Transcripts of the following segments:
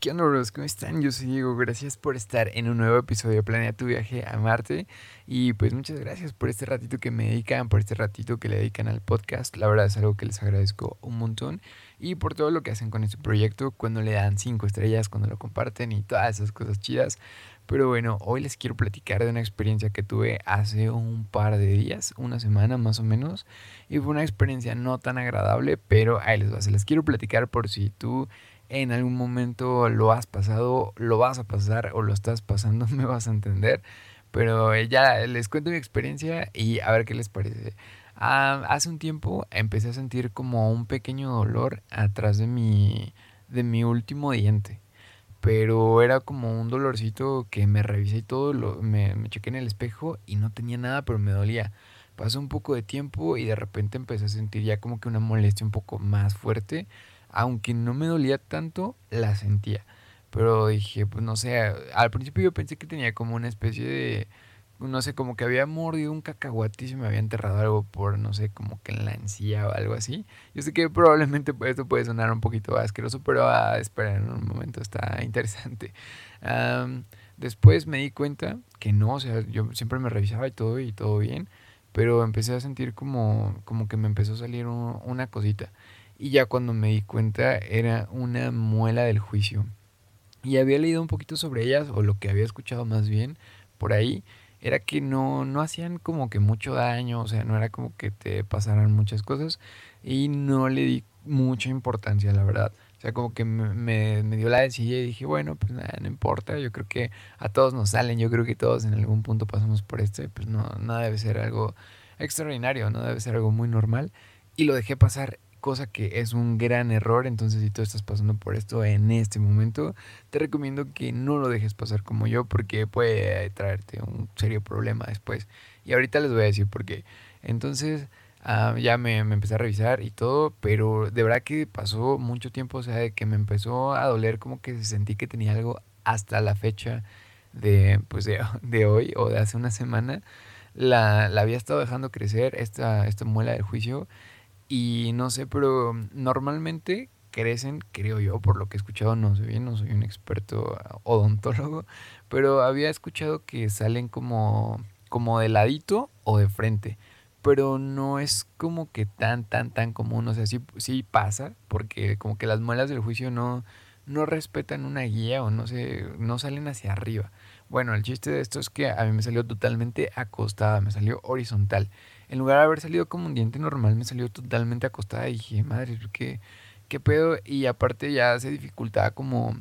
¿Qué onda, bros? ¿Cómo están? Yo soy Diego. Gracias por estar en un nuevo episodio de Planea tu viaje a Marte. Y pues muchas gracias por este ratito que me dedican, por este ratito que le dedican al podcast. La verdad es algo que les agradezco un montón. Y por todo lo que hacen con este proyecto, cuando le dan cinco estrellas, cuando lo comparten y todas esas cosas chidas. Pero bueno, hoy les quiero platicar de una experiencia que tuve hace un par de días, una semana más o menos. Y fue una experiencia no tan agradable, pero ahí les va. Se les quiero platicar por si tú en algún momento lo has pasado, lo vas a pasar o lo estás pasando, me vas a entender. Pero eh, ya les cuento mi experiencia y a ver qué les parece. Hace un tiempo empecé a sentir como un pequeño dolor atrás de mi, de mi último diente. Pero era como un dolorcito que me revisé y todo, lo, me, me chequé en el espejo y no tenía nada, pero me dolía. Pasó un poco de tiempo y de repente empecé a sentir ya como que una molestia un poco más fuerte aunque no me dolía tanto, la sentía. Pero dije, pues no sé, al principio yo pensé que tenía como una especie de, no sé, como que había mordido un cacahuate y se me había enterrado algo por, no sé, como que en la encía o algo así. Yo sé que probablemente esto puede sonar un poquito asqueroso, pero a esperar en un momento, está interesante. después me di cuenta que no, o sea, yo siempre me revisaba y todo y todo bien, pero empecé a sentir como, como que me empezó a salir una cosita. Y ya cuando me di cuenta era una muela del juicio. Y había leído un poquito sobre ellas, o lo que había escuchado más bien por ahí, era que no, no hacían como que mucho daño, o sea, no era como que te pasaran muchas cosas. Y no le di mucha importancia, la verdad. O sea, como que me, me, dio la decisión y dije, bueno, pues nada, no importa. Yo creo que a todos nos salen, yo creo que todos en algún punto pasamos por esto pues no, no debe ser algo extraordinario, no debe ser algo muy normal. Y lo dejé pasar cosa que es un gran error. Entonces, si tú estás pasando por esto en este momento, te recomiendo que no lo dejes pasar como yo, porque puede traerte un serio problema después. Y ahorita les voy a decir por qué. Entonces, ah, ya me, me, empecé a revisar y todo, pero de verdad que pasó mucho tiempo, o sea, de que me empezó a doler, como que sentí que tenía algo hasta la fecha de, pues de, de hoy o de hace una semana. La, la había estado dejando crecer esta, esta muela del juicio y no sé, pero normalmente crecen, creo yo, por lo que he escuchado, no sé bien, no soy un experto odontólogo, pero había escuchado que salen como, como de ladito o de frente, pero no es como que tan, tan, tan común, o sea, sí, sí pasa, porque como que las muelas del juicio no, no respetan una guía o no, se, no salen hacia arriba. Bueno, el chiste de esto es que a mí me salió totalmente acostada, me salió horizontal en lugar de haber salido como un diente normal, me salió totalmente acostada y dije, madre, ¿qué, qué pedo? Y aparte ya se dificultaba como,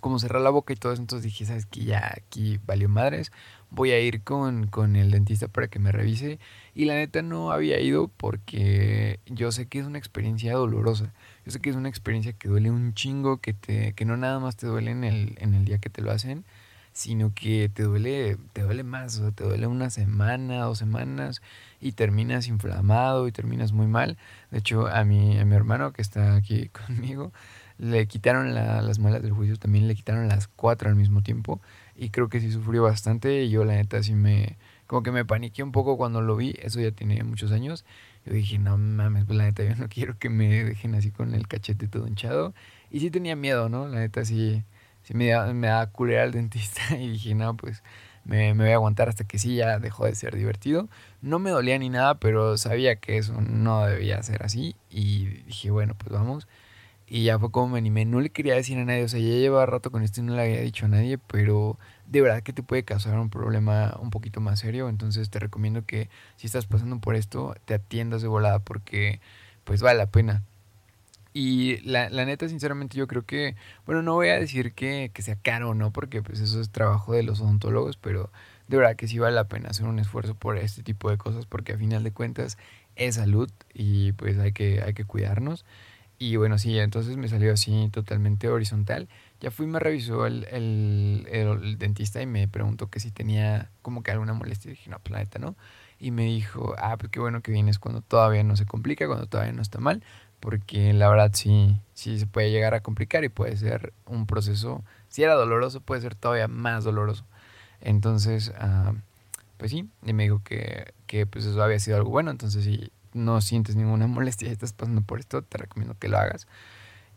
como cerrar la boca y todo eso. Entonces dije, ¿sabes qué? Ya aquí valió madres. Voy a ir con, con el dentista para que me revise. Y la neta no había ido porque yo sé que es una experiencia dolorosa. Yo sé que es una experiencia que duele un chingo, que, te, que no nada más te duele en el, en el día que te lo hacen, sino que te duele, te duele más, o sea, te duele una semana, dos semanas y terminas inflamado y terminas muy mal. De hecho, a mi, a mi hermano que está aquí conmigo, le quitaron las muelas del juicio, también le quitaron las cuatro al mismo tiempo y creo que sí sufrió bastante y yo la neta sí me, como que me paniqué un poco cuando lo vi, eso ya tiene muchos años. Yo dije, no mames, pues la neta yo no quiero que me dejen así con el cachete todo hinchado. Y sí tenía miedo, ¿no? La neta sí, sí me da, me da culera al dentista y dije, no, pues me, me, voy a aguantar hasta que sí ya dejó de ser divertido. No me dolía ni nada, pero sabía que eso no debía ser así y dije, bueno, pues vamos. Y ya fue como me animé. No le quería decir a nadie, o sea, ya llevaba rato con esto y no le había dicho a nadie, pero de verdad que te puede causar un problema un poquito más serio. Entonces te recomiendo que si estás pasando por esto, te atiendas de volada porque pues vale la pena. Y la, la, neta, sinceramente, yo creo que, bueno, no voy a decir que, que sea caro, ¿no? Porque pues eso es trabajo de los odontólogos, pero de verdad que sí vale la pena hacer un esfuerzo por este tipo de cosas, porque a final de cuentas es salud y pues hay que, hay que cuidarnos. Y bueno, sí, entonces me salió así totalmente horizontal. Ya fui, me revisó el, el, el, dentista y me preguntó que si tenía como que alguna molestia. Y dije, no, pues ¿no? Y me dijo, ah, pues qué bueno que vienes cuando todavía no se complica, cuando todavía no está mal porque la verdad sí, sí se puede llegar a complicar y puede ser un proceso, si era doloroso, puede ser todavía más doloroso. Entonces, ah, pues sí, y me dijo que, que, pues eso había sido algo bueno, entonces si no sientes ninguna molestia y estás pasando por esto, te recomiendo que lo hagas.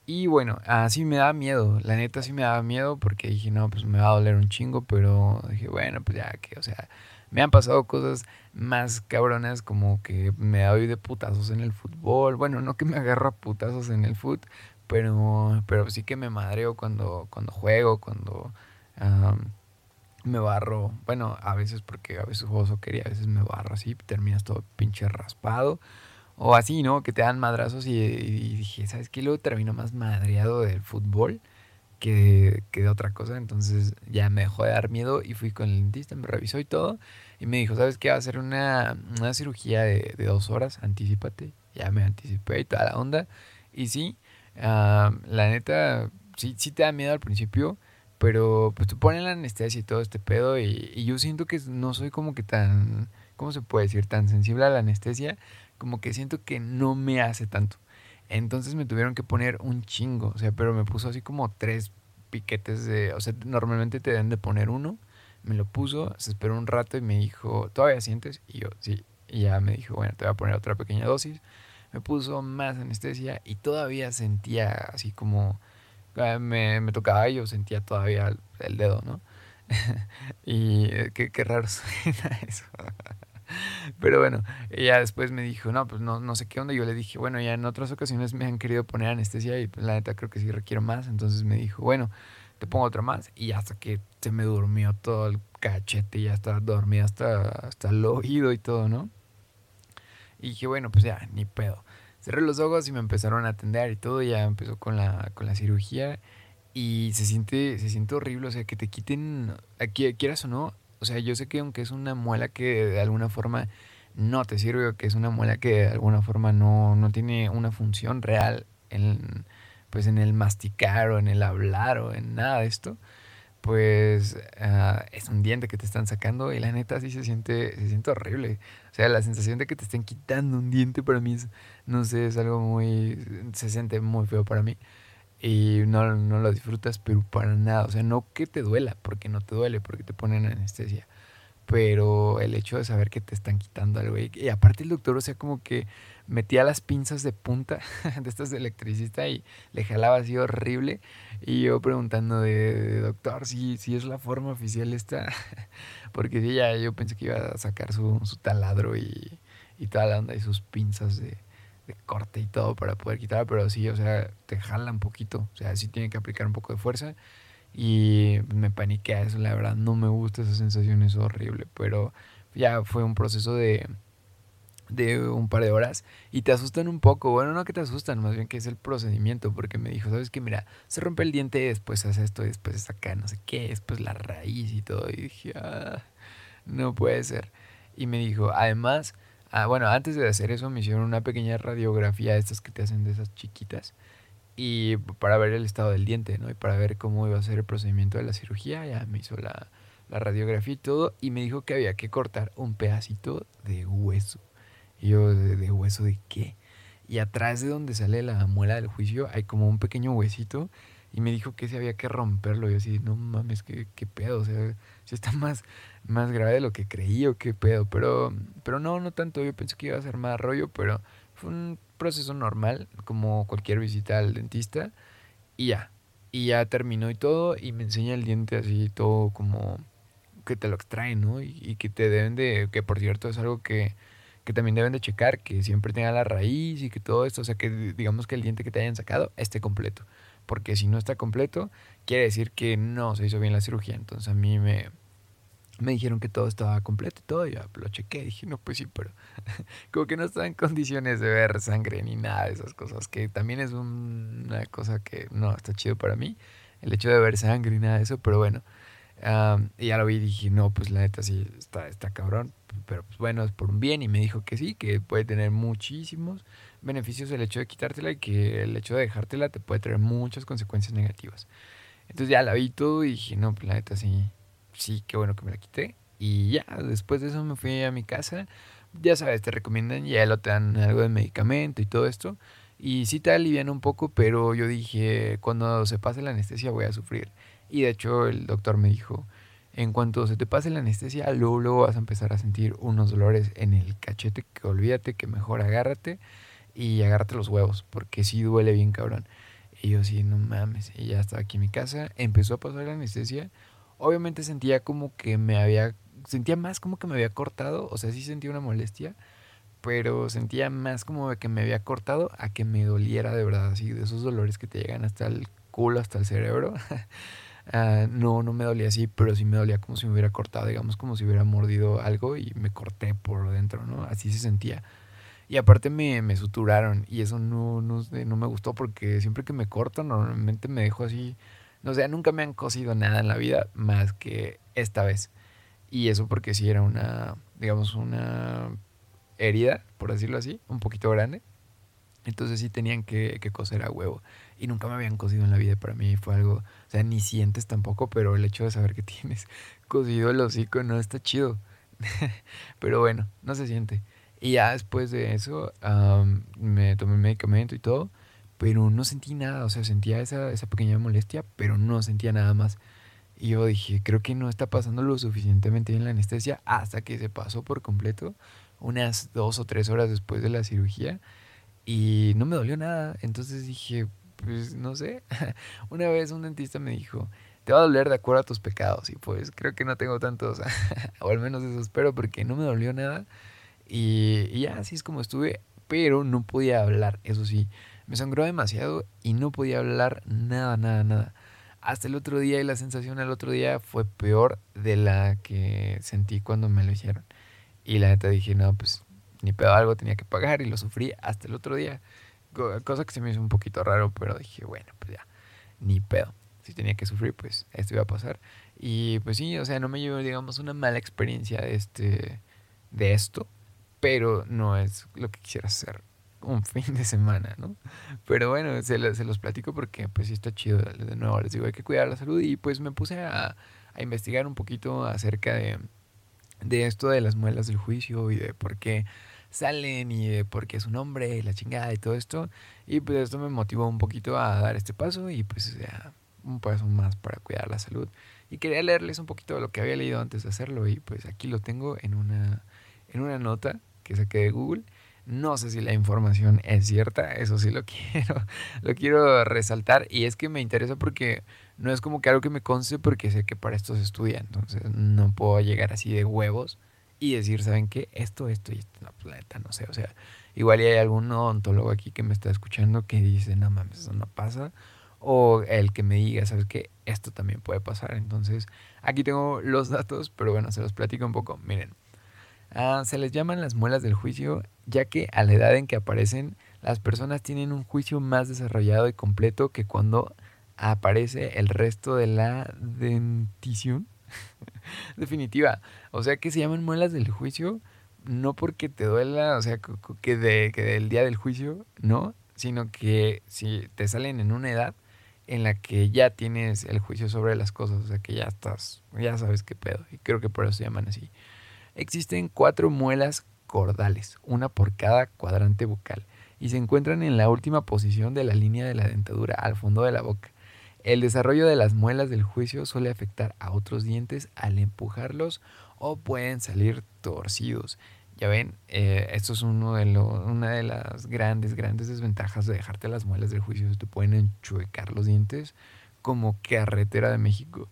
Y bueno, así me daba miedo, la neta sí me daba miedo porque dije, no, pues me va a doler un chingo, pero dije, bueno, pues ya que, o sea, me han pasado cosas más cabronas como que me doy de putazos en el fútbol, bueno, no que me agarro a putazos en el fútbol, pero, pero sí que me madreo cuando, cuando juego, cuando me barro, bueno, a veces porque a veces juego soccer y a veces me barro así, terminas todo pinche raspado. O así, ¿no? Que te dan madrazos y, dije, ¿sabes qué? Luego termino más madreado del fútbol que de, otra cosa. Entonces ya me dejó de dar miedo y fui con el dentista, me revisó y todo. Y me dijo, ¿sabes qué? Va a hacer una, cirugía de, dos horas, anticipate. Ya me anticipé y toda la onda. Y sí, la neta, sí, sí te da miedo al principio. Pero pues te ponen la anestesia y todo este pedo. Y, y yo siento que no soy como que tan, ¿cómo se puede decir? Tan sensible a la anestesia como que siento que no me hace tanto. Entonces me tuvieron que poner un chingo, o sea, pero me puso así como tres piquetes de, o sea, normalmente te deben de poner uno. Me lo puso, se esperó un rato y me dijo, ¿todavía sientes? Y yo, sí. Y ya me dijo, bueno, te voy a poner otra pequeña dosis. Me puso más anestesia y todavía sentía así como, ah, me, me tocaba y yo sentía todavía el, dedo, ¿no? y eh, qué, qué raro suena eso. Pero bueno, ella después me dijo, no, pues no, no sé qué onda. Yo le dije, bueno, ya en otras ocasiones me han querido poner anestesia y pues la neta creo que sí requiero más. Entonces me dijo, bueno, te pongo otra más. Y hasta que se me durmió todo el cachete ya estaba dormida hasta, hasta el oído y todo, ¿no? Y dije, bueno, pues ya, ni pedo. Cerré los ojos y me empezaron a atender y todo. Ya empezó con la, con la cirugía. Y se siente, se siente horrible, o sea, que te quiten, aquí, quieras o no, o sea, yo sé que aunque es una muela que de alguna forma no te sirve o que es una muela que de alguna forma no, no tiene una función real en, pues en el masticar o en el hablar o en nada de esto, pues ah, es un diente que te están sacando y la neta sí se siente, se siente horrible. O sea, la sensación de que te estén quitando un diente para mí es, no sé, es algo muy, se siente muy feo para mí y no, no lo disfrutas, pero para nada. O sea, no que te duela, porque no te duele, porque te ponen anestesia. Pero el hecho de saber que te están quitando algo. Y, aparte el doctor, o sea, como que metía las pinzas de punta de estas de electricista y le jalaba así horrible. Y yo preguntando de, doctor, si, si es la forma oficial esta. porque sí, ya yo pensé que iba a sacar su, su taladro y, y toda la onda y sus pinzas de, de corte y todo para poder quitar, pero sí, o sea, te jala un poquito, o sea, sí tiene que aplicar un poco de fuerza y me paniquea eso, la verdad, no me gusta esa sensación, es horrible, pero ya fue un proceso de, de un par de horas y te asustan un poco, bueno, no que te asustan, más bien que es el procedimiento, porque me dijo, sabes que mira, se rompe el diente después hace esto después es acá, no sé qué, después la raíz y todo, y dije, ah, no puede ser. Y me dijo, además, Ah, bueno, antes de hacer eso me hicieron una pequeña radiografía de estas que te hacen de esas chiquitas y para ver el estado del diente, ¿no? Y para ver cómo iba a ser el procedimiento de la cirugía, ya me hizo la, radiografía y todo y me dijo que había que cortar un pedacito de hueso. Y yo, ¿de, hueso de qué? Y atrás de donde sale la muela del juicio hay como un pequeño huesito y me dijo que se había que romperlo. Y yo así, no mames, qué, qué pedo, o sea, si está más, más grave de lo que creí o qué pedo. Pero, pero no, no tanto. Yo pensé que iba a ser más rollo, pero fue un proceso normal, como cualquier visita al dentista. Y ya. Y ya terminó y todo. Y me enseña el diente así, todo como que te lo extraen, ¿no? Y, que te deben de. Que por cierto es algo que, que también deben de checar, que siempre tenga la raíz y que todo esto, o sea, que digamos que el diente que te hayan sacado esté completo. Porque si no está completo, quiere decir que no se hizo bien la cirugía. Entonces a mí me, me dijeron que todo estaba completo y todo, yo lo chequé, dije, no, pues sí, pero como que no estaba en condiciones de ver sangre ni nada de esas cosas, que también es una cosa que no está chido para mí, el hecho de ver sangre y nada de eso, pero bueno, y ya lo vi y dije, no, pues la neta sí, está, está cabrón, pero pues bueno, es por un bien, y me dijo que sí, que puede tener muchísimos beneficios el hecho de quitártela y que el hecho de dejártela te puede traer muchas consecuencias negativas. Entonces ya la vi todo y dije, no, pues la neta sí, sí, qué bueno que me la quité. Y ya, después de eso me fui a mi casa. Ya sabes, te recomiendan, ya lo te dan algo de medicamento y todo esto. Y sí te alivian un poco, pero yo dije, cuando se pase la anestesia voy a sufrir. Y de hecho el doctor me dijo, en cuanto se te pase la anestesia, luego, luego vas a empezar a sentir unos dolores en el cachete, que olvídate que mejor agárrate y agárrate los huevos, porque sí duele bien cabrón. Y yo sí, no mames. Y ya estaba aquí en mi casa. Empezó a pasar la anestesia. Obviamente sentía como que me había... Sentía más como que me había cortado. O sea, sí sentía una molestia. Pero sentía más como que me había cortado a que me doliera de verdad. Así, de esos dolores que te llegan hasta el culo, hasta el cerebro. Ah, no, no me dolía así, pero sí me dolía como si me hubiera cortado, digamos, como si hubiera mordido algo y me corté por dentro, ¿no? Así se sentía. Y aparte me, me suturaron y eso no, no, no, me gustó porque siempre que me corto normalmente me dejo así, no sé, nunca me han cosido nada en la vida más que esta vez. Y eso porque sí era una, digamos, una herida, por decirlo así, un poquito grande. Entonces sí tenían que, que coser a huevo. Y nunca me habían cosido en la vida. Para mí fue algo, o sea, ni sientes tampoco, pero el hecho de saber que tienes cosido el hocico no está chido. pero bueno, no se siente. Y ya después de eso me tomé medicamento y todo, pero no sentí nada, o sea, sentía esa, esa pequeña molestia, pero no sentía nada más. Y yo dije, creo que no está pasando lo suficientemente bien la anestesia hasta que se pasó por completo, unas dos o tres horas después de la cirugía, y no me dolió nada. Entonces dije, pues no sé. Una vez un dentista me dijo, te va a doler de acuerdo a tus pecados. Y pues creo que no tengo tantos, o al menos eso espero, porque no me dolió nada. Y, ya, así es como estuve, pero no podía hablar, eso sí. Me sangró demasiado y no podía hablar nada, nada, nada. Hasta el otro día y la sensación al otro día fue peor de la que sentí cuando me lo hicieron. Y la neta dije, no, pues ni pedo algo tenía que pagar y lo sufrí hasta el otro día. Cosa que se me hizo un poquito raro, pero dije, bueno, pues ya, ni pedo. Si tenía que sufrir, pues esto iba a pasar. Y pues sí, o sea, no me llevo, digamos, una mala experiencia de, este, de esto pero no es lo que quisiera hacer un fin de semana, ¿no? Pero bueno, se, los platico porque pues sí está chido. De nuevo les digo, hay que cuidar la salud y pues me puse a, investigar un poquito acerca de, de esto de las muelas del juicio y de por qué salen y de por qué su nombre y la chingada y todo esto. Y pues esto me motivó un poquito a dar este paso y pues ya un paso más para cuidar la salud. Y quería leerles un poquito de lo que había leído antes de hacerlo y pues aquí lo tengo en una, en una nota que saqué de Google. No sé si la información es cierta, eso sí lo quiero, lo quiero resaltar y es que me interesa porque no es como que algo que me conste porque sé que para esto se estudia, entonces no puedo llegar así de huevos y decir, ¿saben qué? Esto, esto y esto, no, planeta, pues, no sé, o sea, igual hay algún odontólogo aquí que me está escuchando que dice, no mames, eso no pasa, o el que me diga, ¿sabes qué? Esto también puede pasar, entonces aquí tengo los datos, pero bueno, se los platico un poco, miren. Ah, se les llaman las muelas del juicio, ya que a la edad en que aparecen, las personas tienen un juicio más desarrollado y completo que cuando aparece el resto de la dentición definitiva. O sea que se llaman muelas del juicio no porque te duela, o sea, que, de, que del día del juicio, no, sino que si te salen en una edad en la que ya tienes el juicio sobre las cosas, o sea, que ya estás, ya sabes qué pedo, y creo que por eso se llaman así. Existen cuatro muelas cordales, una por cada cuadrante bucal, y se encuentran en la última posición de la línea de la dentadura, al fondo de la boca. El desarrollo de las muelas del juicio suele afectar a otros dientes al empujarlos o pueden salir torcidos. Ya ven, eh, esto es uno de una de las grandes, grandes desventajas de dejarte las muelas del juicio. Te pueden enchuecar los dientes como carretera de México.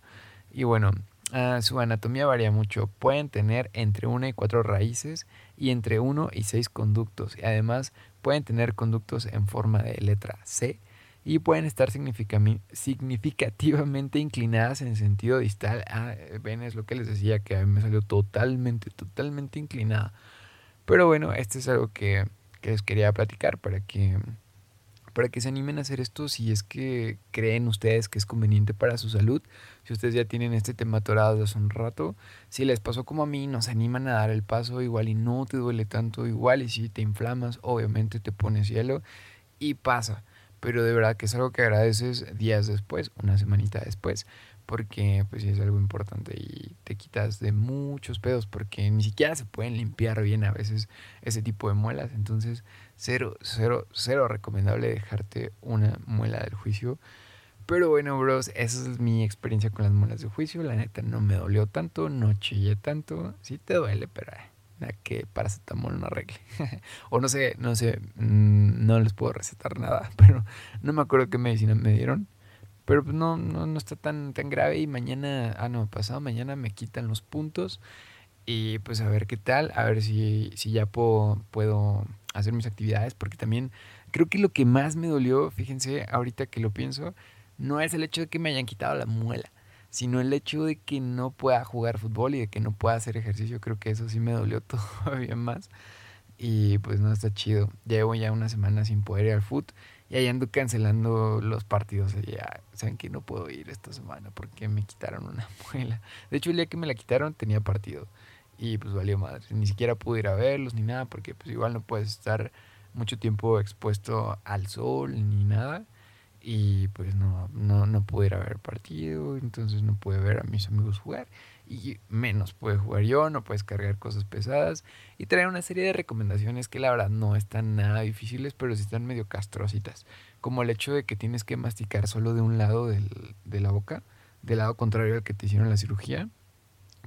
Y bueno, Ah, su anatomía varía mucho. Pueden tener entre una y cuatro raíces y entre uno y seis conductos. Y además pueden tener conductos en forma de letra C y pueden estar significativamente inclinadas en sentido distal. Ah, ven, es lo que les decía, que a mí me salió totalmente, totalmente inclinada. Pero bueno, este es algo que, que les quería platicar para que para que se animen a hacer esto si es que creen ustedes que es conveniente para su salud. Si ustedes ya tienen este tema atorado desde hace un rato, si les pasó como a mí, nos animan a dar el paso igual y no te duele tanto, igual y si te inflamas, obviamente te pones hielo y pasa. Pero de verdad que es algo que agradeces días después, una semanita después porque pues es algo importante y te quitas de muchos pedos porque ni siquiera se pueden limpiar bien a veces ese tipo de muelas. Entonces, cero, cero, cero recomendable dejarte una muela del juicio. Pero bueno, bros, esa es mi experiencia con las muelas de juicio. La neta no me dolió tanto, no chillé tanto. Sí te duele, pero medicina que paracetamol no arregle. o no sé, no sé, mm, no les puedo recetar nada, pero no me acuerdo qué medicina me dieron. Pero pues no, no, no está tan, tan grave y mañana, ah no, pasado mañana me quitan los puntos y pues a ver qué tal, a ver si, si ya puedo, puedo hacer mis actividades, porque también creo que lo que más me dolió, fíjense, ahorita que lo pienso, no es el hecho de que me hayan quitado la muela, sino el hecho de que no pueda jugar fútbol y de que no pueda hacer ejercicio, creo que eso sí me dolió todavía más. Y pues no está chido. Llevo ya una semana sin poder ir al fútbol y ahí ando cancelando los partidos. Ya saben que no puedo ir esta semana porque me quitaron una muela. De hecho, el día que me la quitaron tenía partido. Y pues valió madre. Ni siquiera pude ir a verlos ni nada porque pues igual no puedes estar mucho tiempo expuesto al sol ni nada y pues no, no, no pude ir a ver partido, entonces no pude ver a mis amigos jugar y menos pude jugar yo, no puedes cargar cosas pesadas y traer una serie de recomendaciones que la verdad no están nada difíciles, pero sí están medio castrositas, como el hecho de que tienes que masticar solo de un lado del, de la boca, del lado contrario al que te hicieron la cirugía,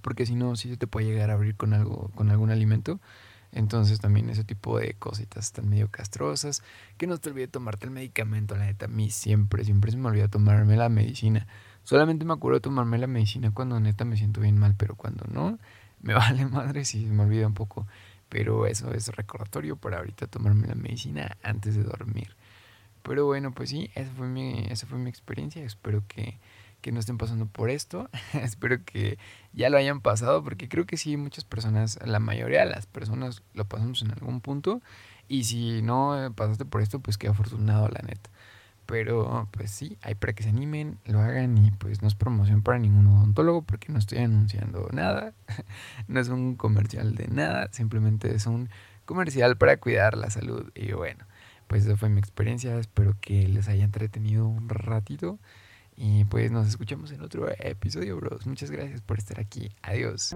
porque si no, sí se te puede llegar a abrir con algo, con algún alimento. Entonces también ese tipo de cositas están medio castrosas. Que no te olvides tomarte el medicamento, la neta. A mí siempre, siempre se me olvida tomarme la medicina. Solamente me acuerdo de tomarme la medicina cuando neta me siento bien mal, pero cuando no, me vale madre si me olvida un poco. Pero eso es recordatorio para ahorita tomarme la medicina antes de dormir. Pero bueno, pues sí, esa fue mi, esa fue mi experiencia. Espero que que no estén pasando por esto. Espero que ya lo hayan pasado, porque creo que sí, muchas personas, la mayoría de las personas lo pasamos en algún punto. Y si no eh, pasaste por esto, pues qué afortunado, la neta. Pero pues sí, hay para que se animen, lo hagan y pues no es promoción para ningún odontólogo porque no estoy anunciando nada. no es un comercial de nada, simplemente es un comercial para cuidar la salud. Y bueno, pues esa fue mi experiencia, espero que les haya entretenido un ratito. Y pues nos escuchamos en otro episodio, bros. Muchas gracias por estar aquí. Adiós.